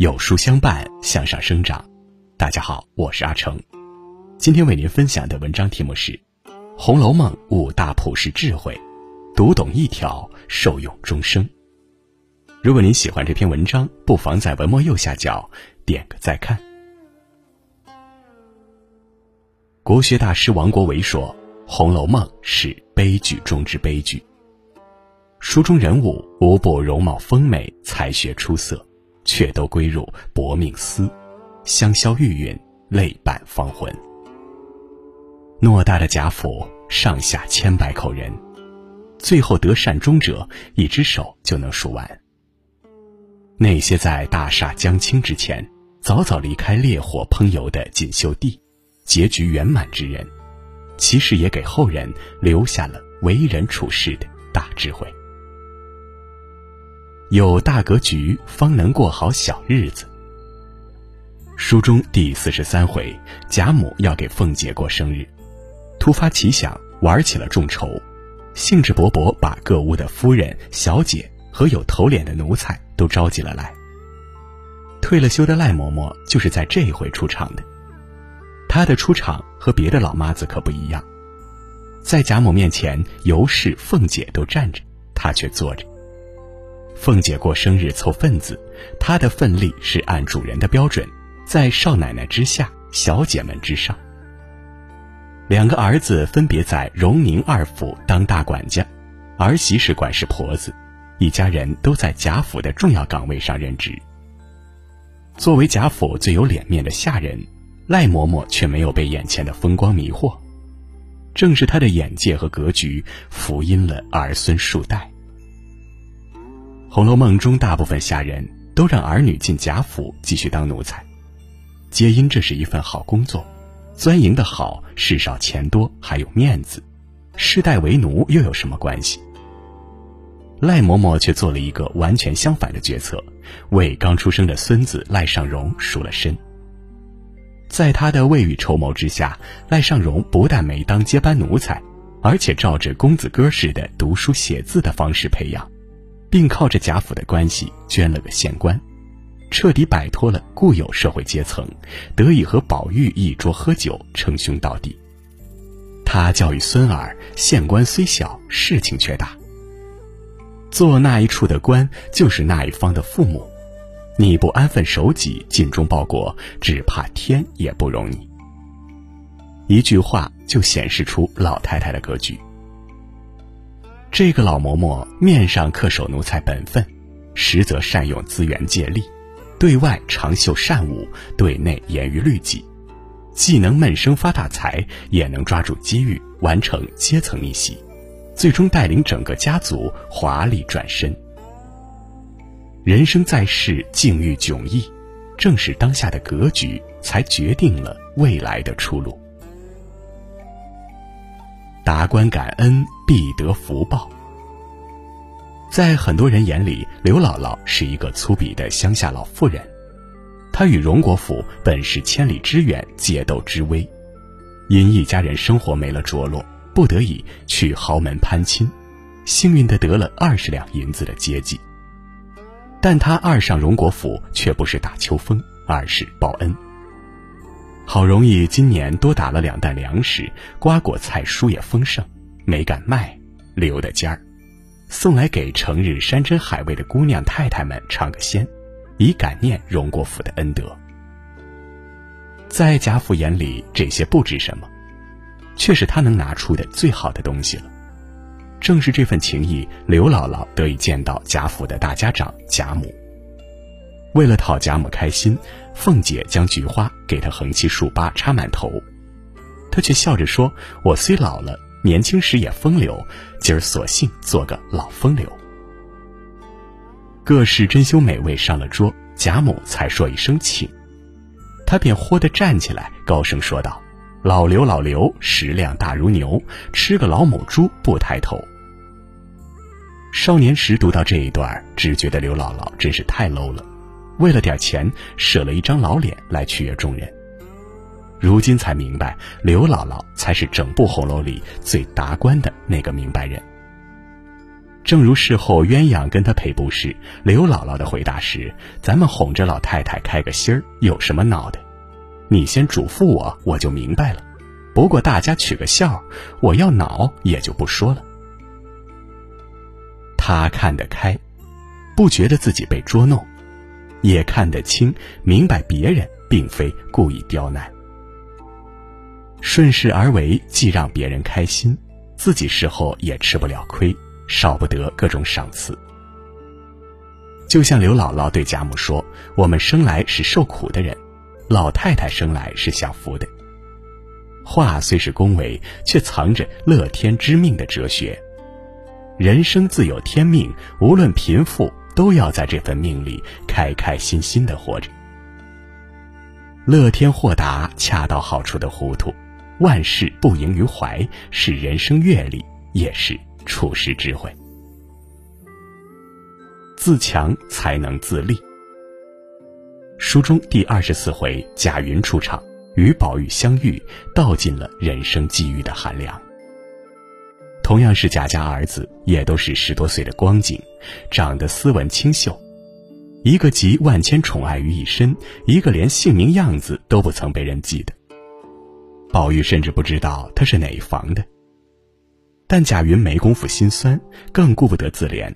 有书相伴，向上生长。大家好，我是阿成。今天为您分享的文章题目是《红楼梦》五大普世智慧，读懂一条，受用终生。如果您喜欢这篇文章，不妨在文末右下角点个再看。国学大师王国维说：“《红楼梦》是悲剧中之悲剧。书中人物无不容貌丰美，才学出色。”却都归入薄命司，香消玉殒，泪伴芳魂。偌大的贾府，上下千百口人，最后得善终者，一只手就能数完。那些在大厦将倾之前，早早离开烈火烹油的锦绣地，结局圆满之人，其实也给后人留下了为人处事的大智慧。有大格局，方能过好小日子。书中第四十三回，贾母要给凤姐过生日，突发奇想，玩起了众筹，兴致勃勃把各屋的夫人、小姐和有头脸的奴才都召集了来。退了休的赖嬷嬷就是在这一回出场的，她的出场和别的老妈子可不一样，在贾母面前，尤氏、凤姐都站着，她却坐着。凤姐过生日凑份子，她的份例是按主人的标准，在少奶奶之下，小姐们之上。两个儿子分别在荣宁二府当大管家，儿媳是管事婆子，一家人都在贾府的重要岗位上任职。作为贾府最有脸面的下人，赖嬷嬷却没有被眼前的风光迷惑，正是她的眼界和格局，福音了儿孙数代。《红楼梦》中大部分下人都让儿女进贾府继续当奴才，皆因这是一份好工作，钻营的好，事少钱多，还有面子，世代为奴又有什么关系？赖嬷嬷却做了一个完全相反的决策，为刚出生的孙子赖尚荣赎了身。在他的未雨绸缪之下，赖尚荣不但没当接班奴才，而且照着公子哥似的读书写字的方式培养。并靠着贾府的关系捐了个县官，彻底摆脱了固有社会阶层，得以和宝玉一桌喝酒，称兄道弟。他教育孙儿，县官虽小，事情却大。做那一处的官，就是那一方的父母，你不安分守己，尽忠报国，只怕天也不容你。一句话就显示出老太太的格局。这个老嬷嬷面上恪守奴才本分，实则善用资源借力，对外长袖善舞，对内严于律己，既能闷声发大财，也能抓住机遇完成阶层逆袭，最终带领整个家族华丽转身。人生在世，境遇迥异，正是当下的格局，才决定了未来的出路。达官感恩。必得福报。在很多人眼里，刘姥姥是一个粗鄙的乡下老妇人。她与荣国府本是千里之远，借斗之危，因一家人生活没了着落，不得已去豪门攀亲，幸运的得了二十两银子的接济。但她二上荣国府却不是打秋风，而是报恩。好容易今年多打了两担粮食，瓜果菜蔬也丰盛。没敢卖，留的尖儿，送来给成日山珍海味的姑娘太太们尝个鲜，以感念荣国府的恩德。在贾府眼里，这些不值什么，却是他能拿出的最好的东西了。正是这份情谊，刘姥姥得以见到贾府的大家长贾母。为了讨贾母开心，凤姐将菊花给她横七竖八插满头，她却笑着说：“我虽老了。”年轻时也风流，今儿索性做个老风流。各式珍馐美味上了桌，贾母才说一声请，她便豁地站起来，高声说道：“老刘，老刘，食量大如牛，吃个老母猪不抬头。”少年时读到这一段，只觉得刘姥姥真是太 low 了，为了点钱舍了一张老脸来取悦众人。如今才明白，刘姥姥才是整部红楼里最达观的那个明白人。正如事后鸳鸯跟他赔不是，刘姥姥的回答是：“咱们哄着老太太开个心儿，有什么闹的？你先嘱咐我，我就明白了。不过大家取个笑，我要恼也就不说了。”他看得开，不觉得自己被捉弄，也看得清，明白别人并非故意刁难。顺势而为，既让别人开心，自己事后也吃不了亏，少不得各种赏赐。就像刘姥姥对贾母说：“我们生来是受苦的人，老太太生来是享福的。”话虽是恭维，却藏着乐天知命的哲学。人生自有天命，无论贫富，都要在这份命里开开心心的活着。乐天豁达、恰到好处的糊涂。万事不盈于怀，是人生阅历，也是处世智慧。自强才能自立。书中第二十四回，贾云出场，与宝玉相遇，道尽了人生际遇的寒凉。同样是贾家儿子，也都是十多岁的光景，长得斯文清秀，一个集万千宠爱于一身，一个连姓名样子都不曾被人记得。宝玉甚至不知道他是哪一房的，但贾云没工夫心酸，更顾不得自怜。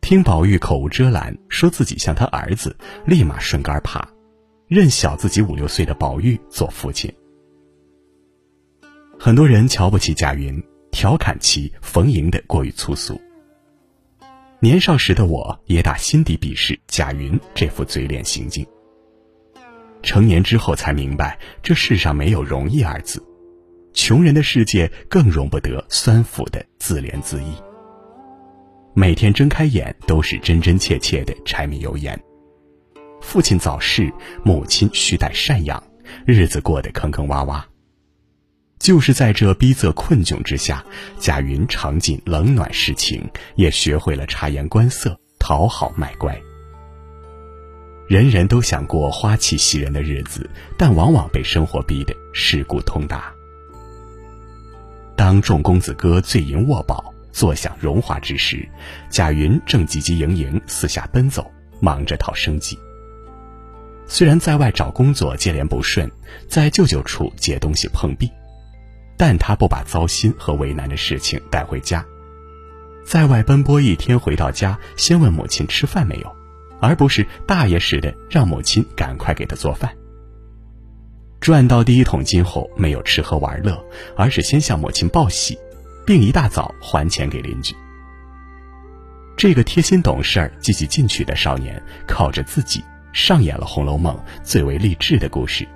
听宝玉口无遮拦，说自己像他儿子，立马顺杆爬，认小自己五六岁的宝玉做父亲。很多人瞧不起贾云，调侃其逢迎的过于粗俗。年少时的我也打心底鄙视贾云这副嘴脸行径。成年之后才明白，这世上没有容易二字，穷人的世界更容不得酸腐的自怜自艾。每天睁开眼都是真真切切的柴米油盐。父亲早逝，母亲需待赡养，日子过得坑坑洼洼。就是在这逼仄困窘之下，贾云尝尽冷暖世情，也学会了察言观色，讨好卖乖。人人都想过花气袭人的日子，但往往被生活逼得世故通达。当众公子哥醉饮卧宝，坐享荣华之时，贾云正急急营营四下奔走，忙着讨生计。虽然在外找工作接连不顺，在舅舅处借东西碰壁，但他不把糟心和为难的事情带回家，在外奔波一天回到家，先问母亲吃饭没有。而不是大爷似的让母亲赶快给他做饭。赚到第一桶金后，没有吃喝玩乐，而是先向母亲报喜，并一大早还钱给邻居。这个贴心懂事、积极进取的少年，靠着自己上演了《红楼梦》最为励志的故事，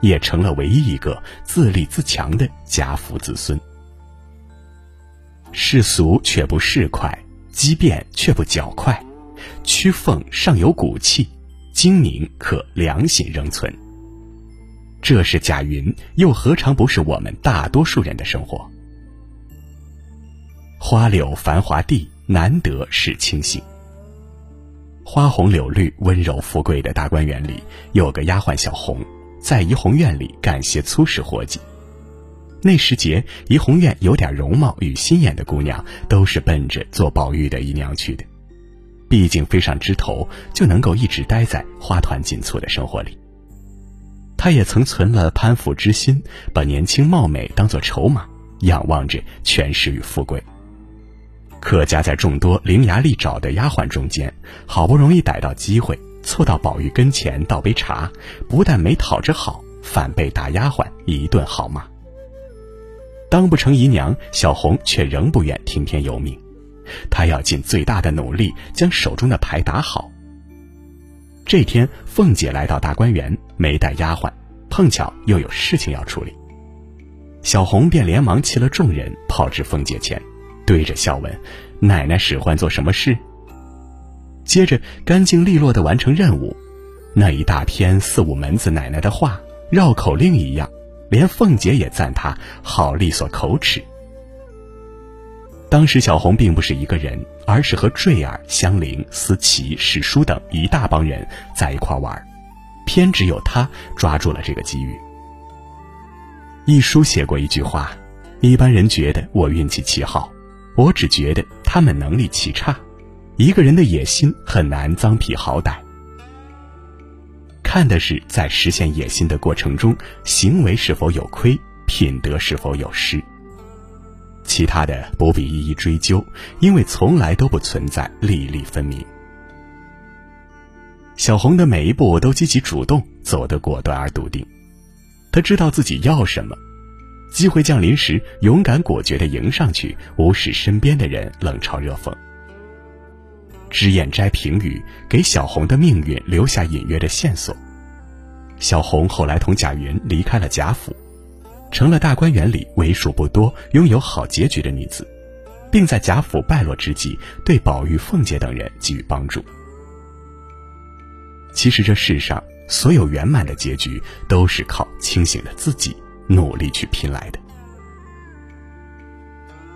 也成了唯一一个自立自强的家父子孙。世俗却不市侩，机变却不狡快。曲凤尚有骨气，精明可良心仍存。这是贾云，又何尝不是我们大多数人的生活？花柳繁华地，难得是清醒。花红柳绿、温柔富贵的大观园里，有个丫鬟小红，在怡红院里干些粗事活计。那时节，怡红院有点容貌与心眼的姑娘，都是奔着做宝玉的姨娘去的。毕竟飞上枝头，就能够一直待在花团锦簇的生活里。他也曾存了攀附之心，把年轻貌美当作筹码，仰望着权势与富贵。可夹在众多伶牙俐爪的丫鬟中间，好不容易逮到机会，凑到宝玉跟前倒杯茶，不但没讨着好，反被大丫鬟一顿好骂。当不成姨娘，小红却仍不愿听天由命。她要尽最大的努力将手中的牌打好。这天，凤姐来到大观园，没带丫鬟，碰巧又有事情要处理，小红便连忙弃了众人，跑至凤姐前，对着笑问：“奶奶使唤做什么事？”接着干净利落的完成任务，那一大篇四五门子奶奶的话，绕口令一样，连凤姐也赞他好利索口齿。当时小红并不是一个人，而是和坠儿、香菱、思琪、史书等一大帮人在一块玩，偏只有她抓住了这个机遇。一书写过一句话：“一般人觉得我运气奇好，我只觉得他们能力奇差，一个人的野心很难臧否好歹。看的是在实现野心的过程中，行为是否有亏，品德是否有失。其他的不必一一追究，因为从来都不存在粒粒分明。小红的每一步都积极主动，走得果断而笃定。他知道自己要什么，机会降临时，勇敢果决地迎上去，无视身边的人冷嘲热讽。脂砚斋评语给小红的命运留下隐约的线索。小红后来同贾云离开了贾府，成了大观园里为数不多拥有好结局的女子，并在贾府败落之际对宝玉、凤姐等人给予帮助。其实这世上。所有圆满的结局都是靠清醒的自己努力去拼来的。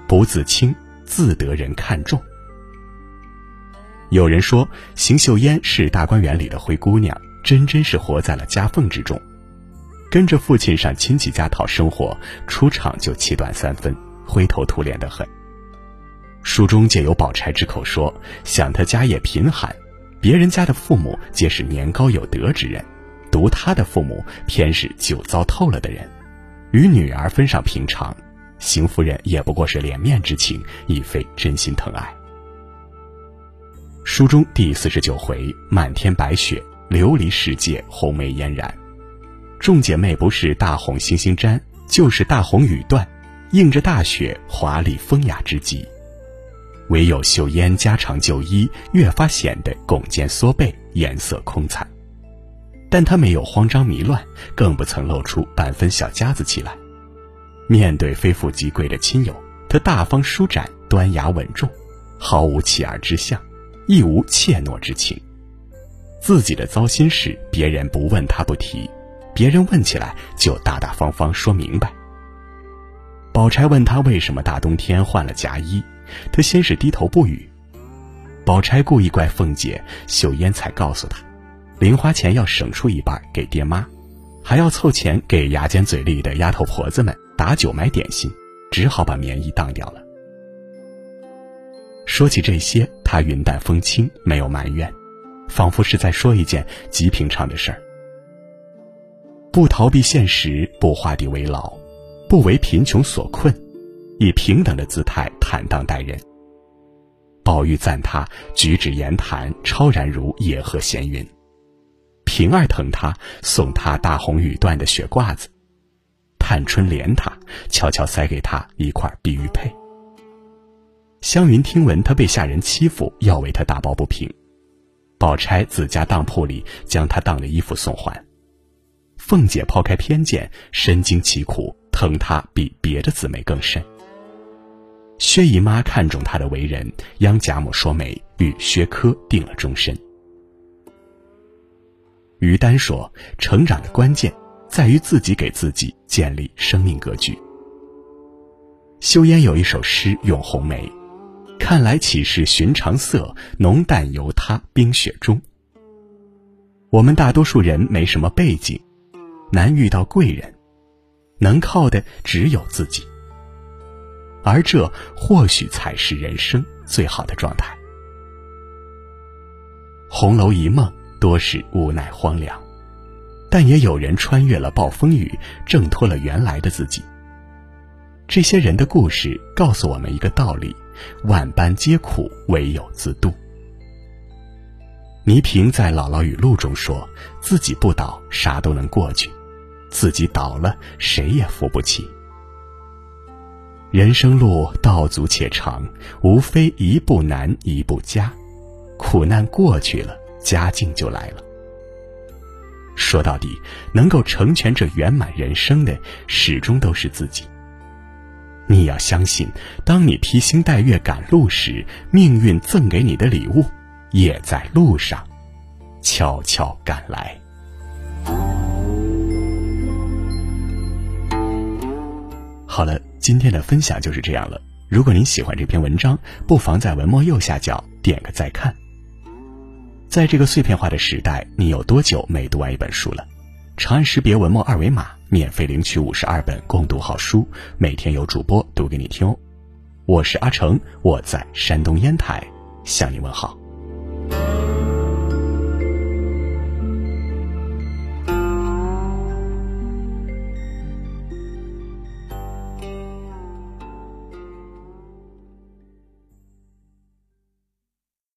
不自清，自得人看重。有人说，邢岫烟是大观园里的灰姑娘，真真是活在了夹缝之中，跟着父亲上亲戚家讨生活，出场就气短三分，灰头土脸的很。书中借由宝钗之口说，想他家业贫寒。别人家的父母皆是年高有德之人，独他的父母偏是酒糟透了的人，与女儿分上平常，邢夫人也不过是脸面之情，亦非真心疼爱。书中第四十九回，满天白雪，琉璃世界，红梅嫣然。众姐妹不是大红星星簪，就是大红羽缎，映着大雪，华丽风雅之极。唯有秀烟加长旧衣，越发显得拱肩缩背，颜色空惨。但她没有慌张迷乱，更不曾露出半分小家子气来。面对非富即贵的亲友，她大方舒展，端雅稳重，毫无弃儿之相，亦无怯懦之情。自己的糟心事，别人不问他不提；别人问起来，就大大方方说明白。宝钗问他为什么大冬天换了夹衣。他先是低头不语，宝钗故意怪凤姐，秀烟才告诉他，零花钱要省出一半给爹妈，还要凑钱给牙尖嘴利的丫头婆子们打酒买点心，只好把棉衣当掉了。说起这些，他云淡风轻，没有埋怨，仿佛是在说一件极平常的事儿。不逃避现实，不画地为牢，不为贫穷所困。以平等的姿态坦荡待人。宝玉赞他举止言谈超然如野鹤闲云，平儿疼他送他大红羽缎的雪褂子，探春怜他悄悄塞给他一块碧玉佩。湘云听闻他被下人欺负，要为他打抱不平，宝钗自家当铺里将他当的衣服送还。凤姐抛开偏见，身经其苦，疼他比别的姊妹更甚。薛姨妈看中他的为人，央贾母说媒，与薛科定了终身。于丹说：“成长的关键在于自己给自己建立生命格局。”修烟有一首诗咏红梅，看来岂是寻常色，浓淡由他冰雪中。我们大多数人没什么背景，难遇到贵人，能靠的只有自己。而这或许才是人生最好的状态。红楼一梦多是无奈荒凉，但也有人穿越了暴风雨，挣脱了原来的自己。这些人的故事告诉我们一个道理：万般皆苦，唯有自渡。倪萍在《姥姥语录》中说：“自己不倒，啥都能过去；自己倒了，谁也扶不起。”人生路道阻且长，无非一步难一步加，苦难过去了，佳境就来了。说到底，能够成全这圆满人生的，始终都是自己。你要相信，当你披星戴月赶路时，命运赠给你的礼物，也在路上悄悄赶来。好了。今天的分享就是这样了。如果您喜欢这篇文章，不妨在文末右下角点个再看。在这个碎片化的时代，你有多久没读完一本书了？长按识别文末二维码，免费领取五十二本共读好书，每天有主播读给你听哦。我是阿成，我在山东烟台向你问好。